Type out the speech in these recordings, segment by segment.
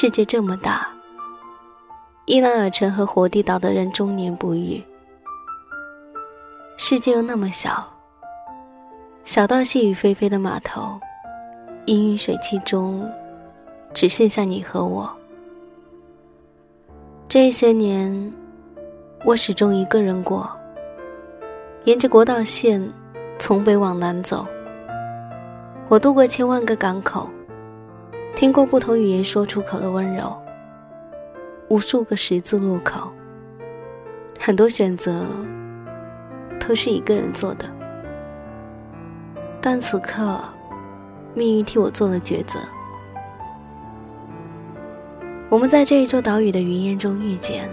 世界这么大，伊兰尔城和火地岛的人终年不遇。世界又那么小，小到细雨霏霏的码头，氤氲水汽中，只剩下你和我。这些年，我始终一个人过，沿着国道线，从北往南走。我渡过千万个港口，听过不同语言说出口的温柔，无数个十字路口，很多选择都是一个人做的。但此刻，命运替我做了抉择。我们在这一座岛屿的云烟中遇见，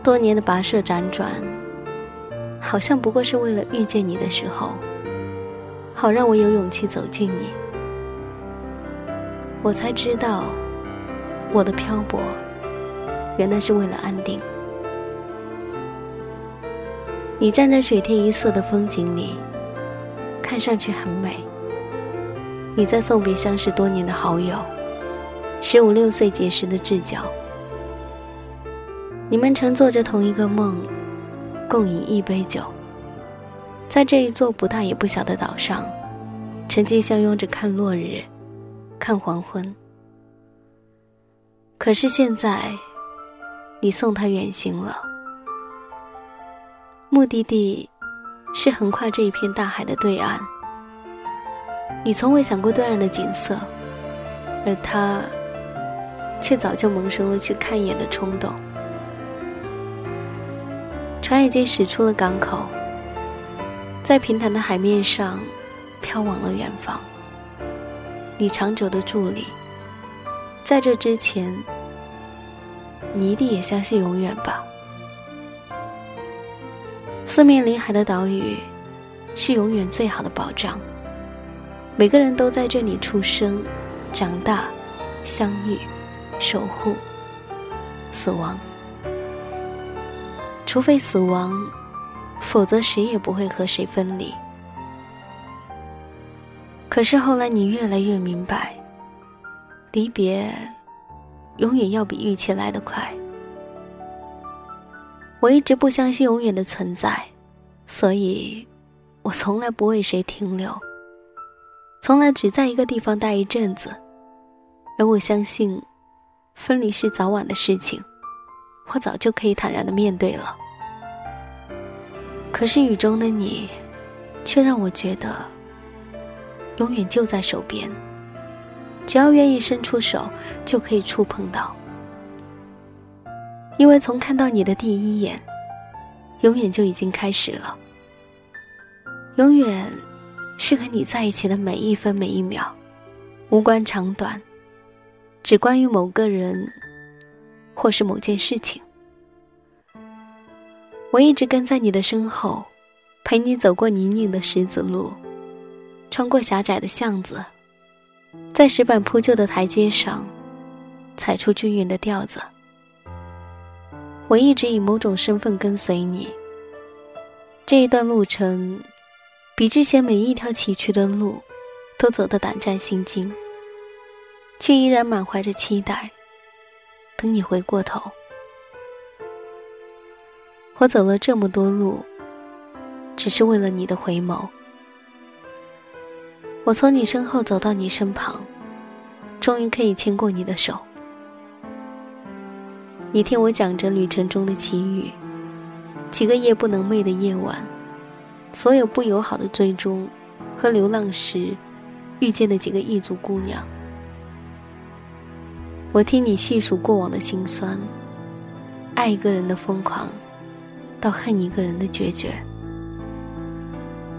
多年的跋涉辗转，好像不过是为了遇见你的时候，好让我有勇气走近你。我才知道，我的漂泊，原来是为了安定。你站在水天一色的风景里，看上去很美。你在送别相识多年的好友。十五六岁结识的至交，你们曾做着同一个梦，共饮一杯酒，在这一座不大也不小的岛上，沉浸相拥着看落日，看黄昏。可是现在，你送他远行了，目的地是横跨这一片大海的对岸。你从未想过对岸的景色，而他。却早就萌生了去看一眼的冲动。船已经驶出了港口，在平坦的海面上飘往了远方。你长久的伫立，在这之前，你一定也相信永远吧。四面临海的岛屿，是永远最好的保障。每个人都在这里出生、长大、相遇。守护，死亡。除非死亡，否则谁也不会和谁分离。可是后来，你越来越明白，离别永远要比预期来得快。我一直不相信永远的存在，所以，我从来不为谁停留，从来只在一个地方待一阵子，而我相信。分离是早晚的事情，我早就可以坦然的面对了。可是雨中的你，却让我觉得，永远就在手边。只要愿意伸出手，就可以触碰到。因为从看到你的第一眼，永远就已经开始了。永远，是和你在一起的每一分每一秒，无关长短。只关于某个人，或是某件事情。我一直跟在你的身后，陪你走过泥泞的石子路，穿过狭窄的巷子，在石板铺就的台阶上，踩出均匀的调子。我一直以某种身份跟随你。这一段路程，比之前每一条崎岖的路，都走得胆战心惊。却依然满怀着期待，等你回过头。我走了这么多路，只是为了你的回眸。我从你身后走到你身旁，终于可以牵过你的手。你听我讲着旅程中的奇遇，几个夜不能寐的夜晚，所有不友好的追踪，和流浪时遇见的几个异族姑娘。我听你细数过往的辛酸，爱一个人的疯狂，到恨一个人的决绝。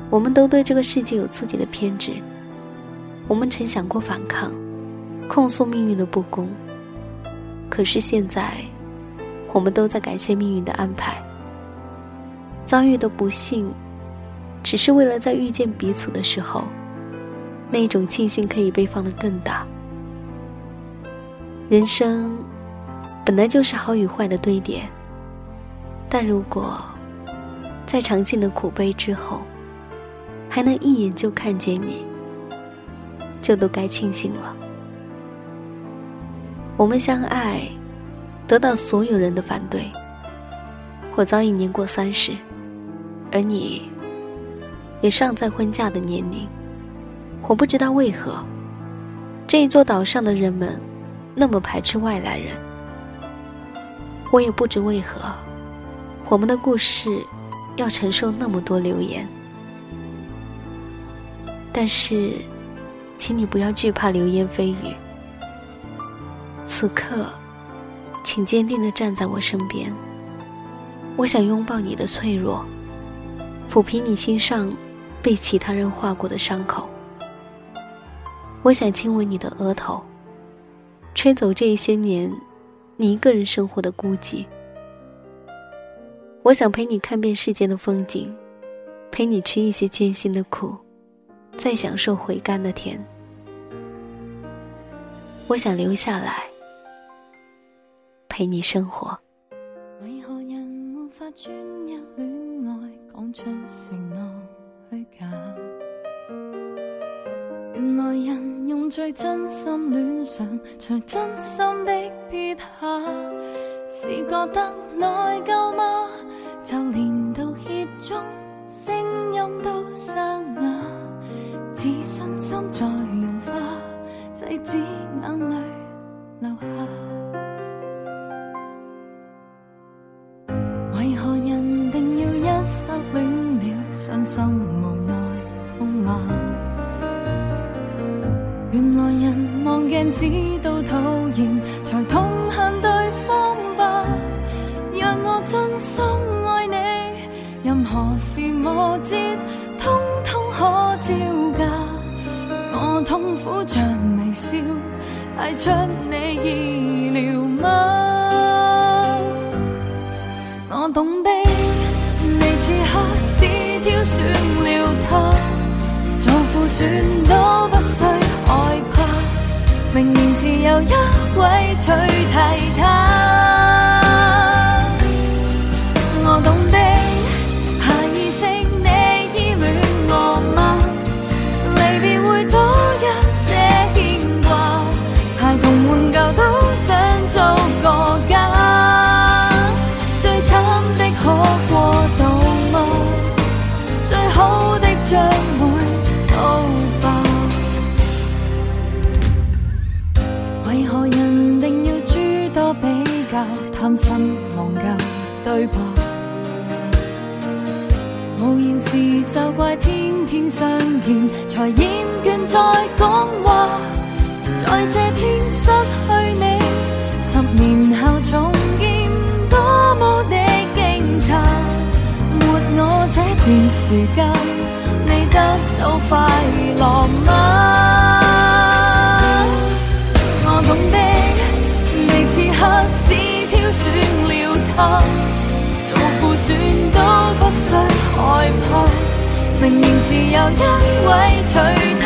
我们都对这个世界有自己的偏执，我们曾想过反抗，控诉命运的不公。可是现在，我们都在感谢命运的安排。遭遇的不幸，只是为了在遇见彼此的时候，那种庆幸可以被放得更大。人生本来就是好与坏的堆叠，但如果在尝尽了苦悲之后，还能一眼就看见你，就都该庆幸了。我们相爱，得到所有人的反对。我早已年过三十，而你，也尚在婚嫁的年龄。我不知道为何，这一座岛上的人们，那么排斥外来人。我也不知为何，我们的故事，要承受那么多流言。但是，请你不要惧怕流言蜚语。此刻，请坚定的站在我身边。我想拥抱你的脆弱，抚平你心上被其他人划过的伤口。我想亲吻你的额头，吹走这些年你一个人生活的孤寂。我想陪你看遍世间的风景，陪你吃一些艰辛的苦，再享受回甘的甜。我想留下来。陪你生活。为何人无法专一恋爱，讲出承诺虚假？原来人用最真心恋上，才真心的撇下，是觉得内疚吗？就连道歉中声音都沙哑，自信心在融化，制止眼泪流下。为何人定要一失恋了，伤心无奈痛骂，原来人望镜子都讨厌，才痛恨对方吧。让我真心爱你，任何事磨折，通通可照。苦像微笑，太出你意料吗？我懂的，你此刻是挑。选了他，做副选都不需害怕。明年自有一位取替他。对白？无言时就怪天天相见，才厌倦再讲话。在这天失去你，十年后重见，多么的惊诧！没我这段时间。你得到快乐吗？我懂的，你此刻只挑选了他，害怕，明年自有一位取替